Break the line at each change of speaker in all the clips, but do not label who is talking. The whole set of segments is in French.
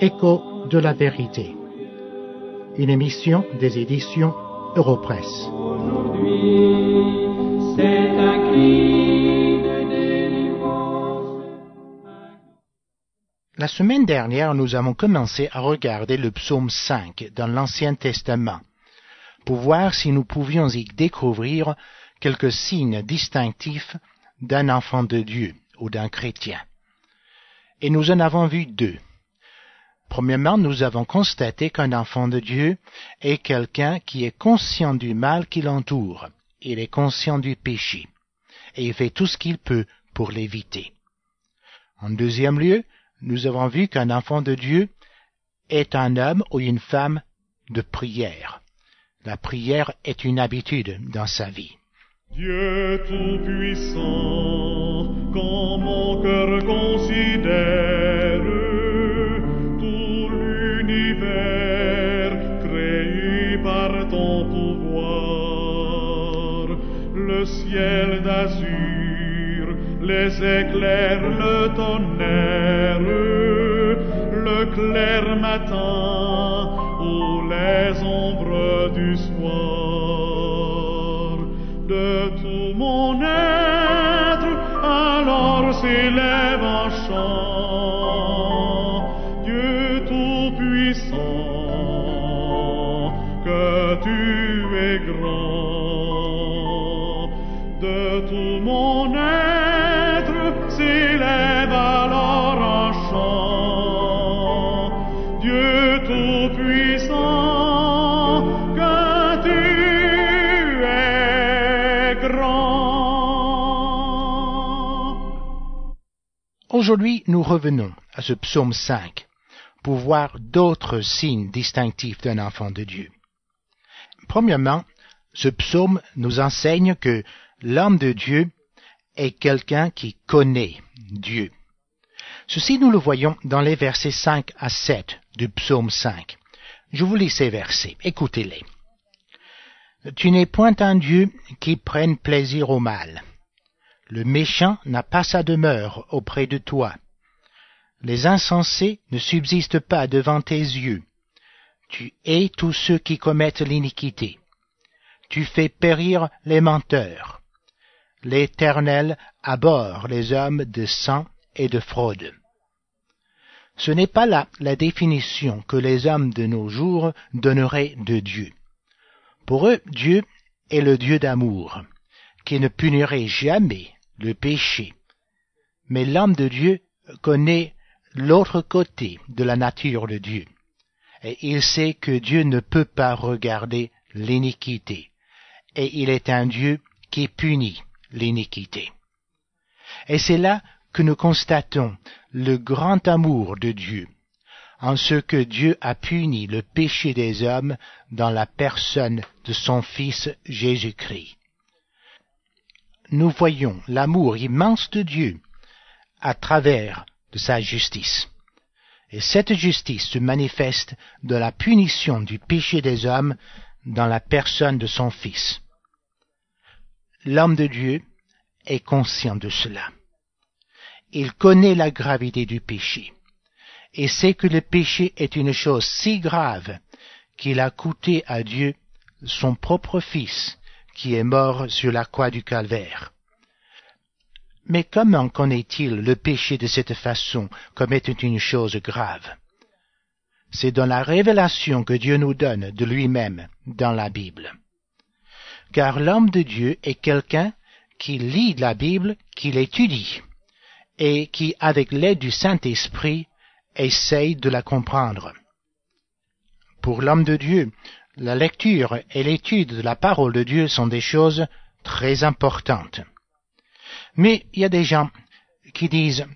Écho de la vérité. Une émission des éditions Europresse. La semaine dernière, nous avons commencé à regarder le psaume 5 dans l'Ancien Testament pour voir si nous pouvions y découvrir quelques signes distinctifs d'un enfant de Dieu ou d'un chrétien. Et nous en avons vu deux. Premièrement, nous avons constaté qu'un enfant de Dieu est quelqu'un qui est conscient du mal qui l'entoure. Il est conscient du péché. Et il fait tout ce qu'il peut pour l'éviter. En deuxième lieu, nous avons vu qu'un enfant de Dieu est un homme ou une femme de prière. La prière est une habitude dans sa vie.
Dieu Tout-Puissant, quand mon cœur considère ton pouvoir, le ciel d'azur, les éclairs, le tonnerre, le clair matin ou les ombres du soir de tout mon être, alors s'élève un chant.
Aujourd'hui, nous revenons à ce psaume 5 pour voir d'autres signes distinctifs d'un enfant de Dieu. Premièrement, ce psaume nous enseigne que l'homme de Dieu est quelqu'un qui connaît Dieu. Ceci nous le voyons dans les versets 5 à 7 du psaume 5. Je vous lis ces versets, écoutez-les. Tu n'es point un Dieu qui prenne plaisir au mal. Le méchant n'a pas sa demeure auprès de toi. Les insensés ne subsistent pas devant tes yeux. Tu hais tous ceux qui commettent l'iniquité. Tu fais périr les menteurs. L'Éternel abhorre les hommes de sang et de fraude. Ce n'est pas là la définition que les hommes de nos jours donneraient de Dieu. Pour eux, Dieu est le Dieu d'amour, qui ne punirait jamais le péché. Mais l'homme de Dieu connaît l'autre côté de la nature de Dieu. Et il sait que Dieu ne peut pas regarder l'iniquité. Et il est un Dieu qui punit l'iniquité. Et c'est là que nous constatons le grand amour de Dieu, en ce que Dieu a puni le péché des hommes dans la personne de son Fils Jésus-Christ. Nous voyons l'amour immense de Dieu à travers de sa justice. Et cette justice se manifeste de la punition du péché des hommes dans la personne de son Fils. L'homme de Dieu est conscient de cela. Il connaît la gravité du péché et sait que le péché est une chose si grave qu'il a coûté à Dieu son propre Fils qui est mort sur la croix du calvaire. Mais comment connaît-il le péché de cette façon comme étant une chose grave? C'est dans la révélation que Dieu nous donne de lui-même dans la Bible. Car l'homme de Dieu est quelqu'un qui lit la Bible, qui l'étudie, et qui, avec l'aide du Saint-Esprit, essaye de la comprendre. Pour l'homme de Dieu, la lecture et l'étude de la parole de Dieu sont des choses très importantes. Mais il y a des gens qui disent,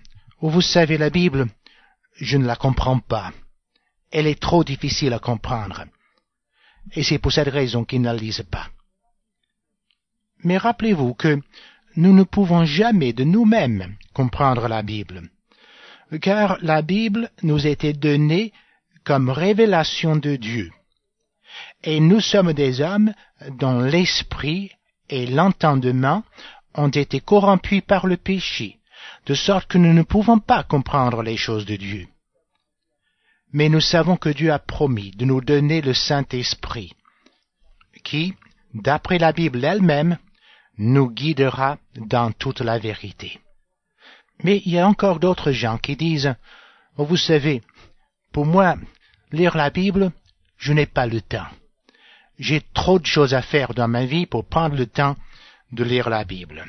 oh, vous savez la Bible, je ne la comprends pas. Elle est trop difficile à comprendre. Et c'est pour cette raison qu'ils ne la lisent pas. Mais rappelez-vous que nous ne pouvons jamais de nous-mêmes comprendre la Bible, car la Bible nous était donnée comme révélation de Dieu. Et nous sommes des hommes dont l'esprit et l'entendement ont été corrompus par le péché, de sorte que nous ne pouvons pas comprendre les choses de Dieu. mais nous savons que Dieu a promis de nous donner le Saint-Esprit, qui, d'après la Bible elle-même, nous guidera dans toute la vérité. Mais il y a encore d'autres gens qui disent, oh, vous savez, pour moi, lire la Bible, je n'ai pas le temps. J'ai trop de choses à faire dans ma vie pour prendre le temps de lire la Bible.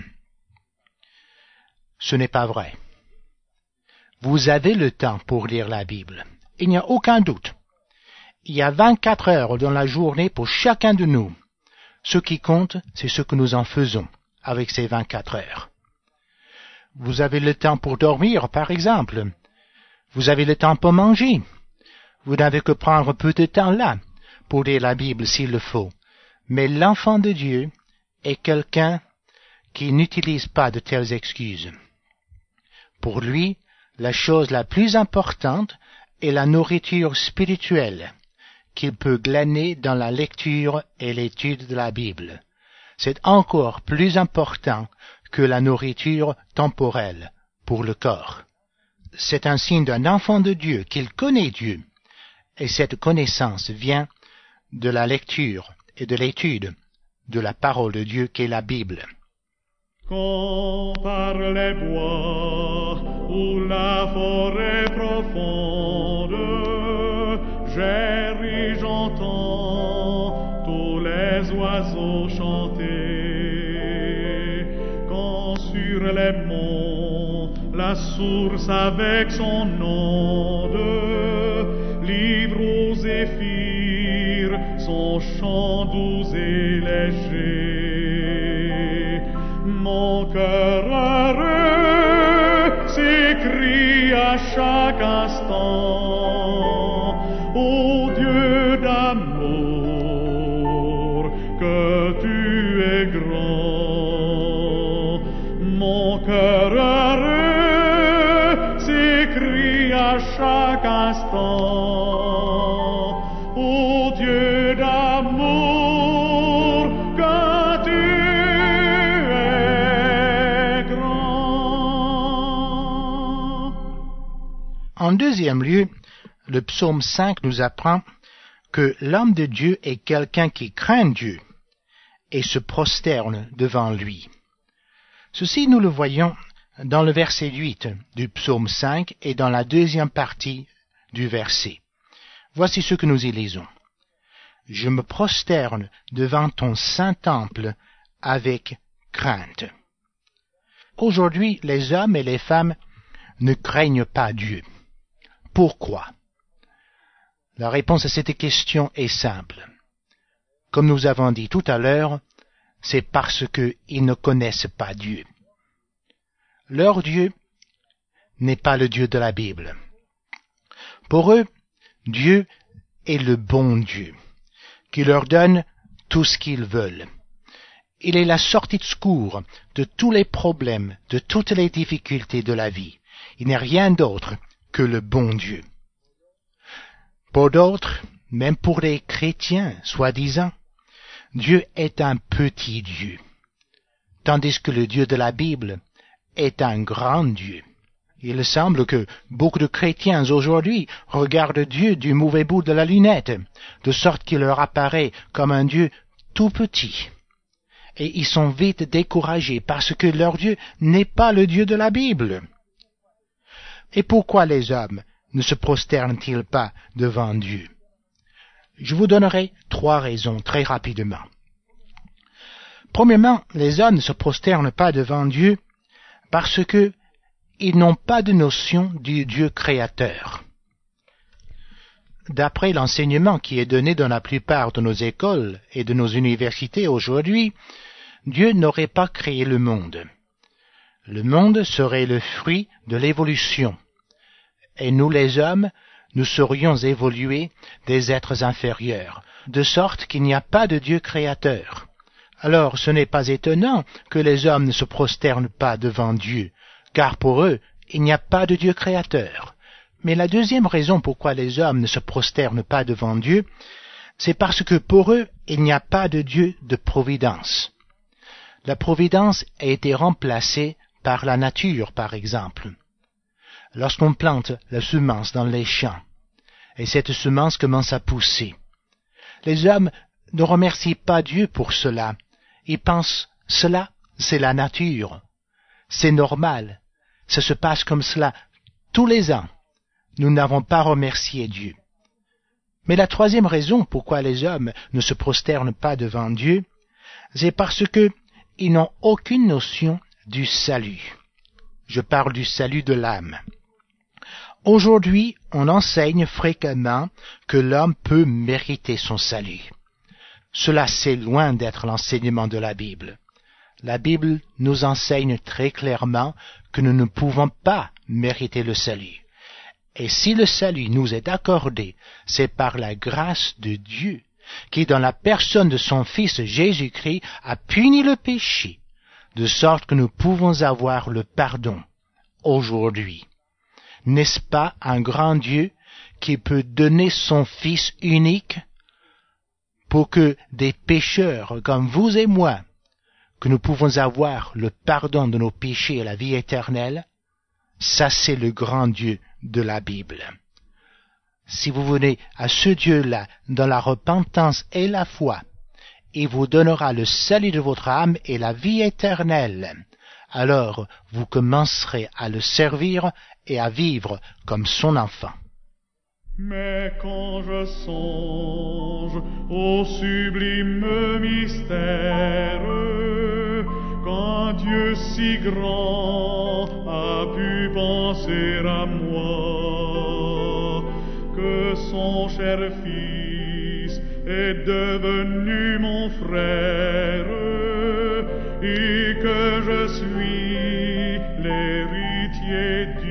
Ce n'est pas vrai. Vous avez le temps pour lire la Bible. Il n'y a aucun doute. Il y a 24 heures dans la journée pour chacun de nous. Ce qui compte, c'est ce que nous en faisons avec ces 24 heures. Vous avez le temps pour dormir, par exemple. Vous avez le temps pour manger. Vous n'avez que prendre peu de temps là pour lire la Bible s'il le faut. Mais l'enfant de Dieu est quelqu'un qui n'utilise pas de telles excuses. Pour lui, la chose la plus importante est la nourriture spirituelle qu'il peut glaner dans la lecture et l'étude de la Bible. C'est encore plus important que la nourriture temporelle pour le corps. C'est un signe d'un enfant de Dieu qu'il connaît Dieu, et cette connaissance vient de la lecture et de l'étude de la parole de Dieu qu'est la Bible.
Quand par les bois ou la forêt profonde, ri, j'entends tous les oiseaux chanter. Quand sur les monts, la source avec son onde livre aux zéphyrs chant doux et léger. Mon cœur heureux s'écrie à chaque instant,
En deuxième lieu, le psaume 5 nous apprend que l'homme de Dieu est quelqu'un qui craint Dieu et se prosterne devant lui. Ceci nous le voyons dans le verset 8 du psaume 5 et dans la deuxième partie du verset. Voici ce que nous y lisons. Je me prosterne devant ton saint temple avec crainte. Aujourd'hui, les hommes et les femmes ne craignent pas Dieu. Pourquoi La réponse à cette question est simple. Comme nous avons dit tout à l'heure, c'est parce qu'ils ne connaissent pas Dieu. Leur Dieu n'est pas le Dieu de la Bible. Pour eux, Dieu est le bon Dieu, qui leur donne tout ce qu'ils veulent. Il est la sortie de secours de tous les problèmes, de toutes les difficultés de la vie. Il n'est rien d'autre que le bon Dieu. Pour d'autres, même pour les chrétiens, soi-disant, Dieu est un petit Dieu, tandis que le Dieu de la Bible est un grand Dieu. Il semble que beaucoup de chrétiens aujourd'hui regardent Dieu du mauvais bout de la lunette, de sorte qu'il leur apparaît comme un Dieu tout petit. Et ils sont vite découragés parce que leur Dieu n'est pas le Dieu de la Bible. Et pourquoi les hommes ne se prosternent-ils pas devant Dieu? Je vous donnerai trois raisons très rapidement. Premièrement, les hommes ne se prosternent pas devant Dieu parce que ils n'ont pas de notion du Dieu créateur. D'après l'enseignement qui est donné dans la plupart de nos écoles et de nos universités aujourd'hui, Dieu n'aurait pas créé le monde. Le monde serait le fruit de l'évolution. Et nous les hommes, nous serions évolués des êtres inférieurs, de sorte qu'il n'y a pas de Dieu créateur. Alors ce n'est pas étonnant que les hommes ne se prosternent pas devant Dieu, car pour eux, il n'y a pas de Dieu créateur. Mais la deuxième raison pourquoi les hommes ne se prosternent pas devant Dieu, c'est parce que pour eux, il n'y a pas de Dieu de providence. La providence a été remplacée par la nature, par exemple. Lorsqu'on plante la semence dans les champs, et cette semence commence à pousser. Les hommes ne remercient pas Dieu pour cela. Ils pensent, cela, c'est la nature. C'est normal. Ça se passe comme cela tous les ans. Nous n'avons pas remercié Dieu. Mais la troisième raison pourquoi les hommes ne se prosternent pas devant Dieu, c'est parce que ils n'ont aucune notion du salut. Je parle du salut de l'âme. Aujourd'hui, on enseigne fréquemment que l'homme peut mériter son salut. Cela, c'est loin d'être l'enseignement de la Bible. La Bible nous enseigne très clairement que nous ne pouvons pas mériter le salut. Et si le salut nous est accordé, c'est par la grâce de Dieu, qui dans la personne de son Fils Jésus-Christ a puni le péché, de sorte que nous pouvons avoir le pardon aujourd'hui. N'est-ce pas un grand Dieu qui peut donner son Fils unique pour que des pécheurs comme vous et moi, que nous pouvons avoir le pardon de nos péchés et la vie éternelle, ça c'est le grand Dieu de la Bible. Si vous venez à ce Dieu-là dans la repentance et la foi, il vous donnera le salut de votre âme et la vie éternelle. Alors vous commencerez à le servir et à vivre comme son enfant.
Mais quand je songe au sublime mystère, quand Dieu si grand a pu penser à moi, que son cher Fils est devenu mon frère, et que je suis l'héritier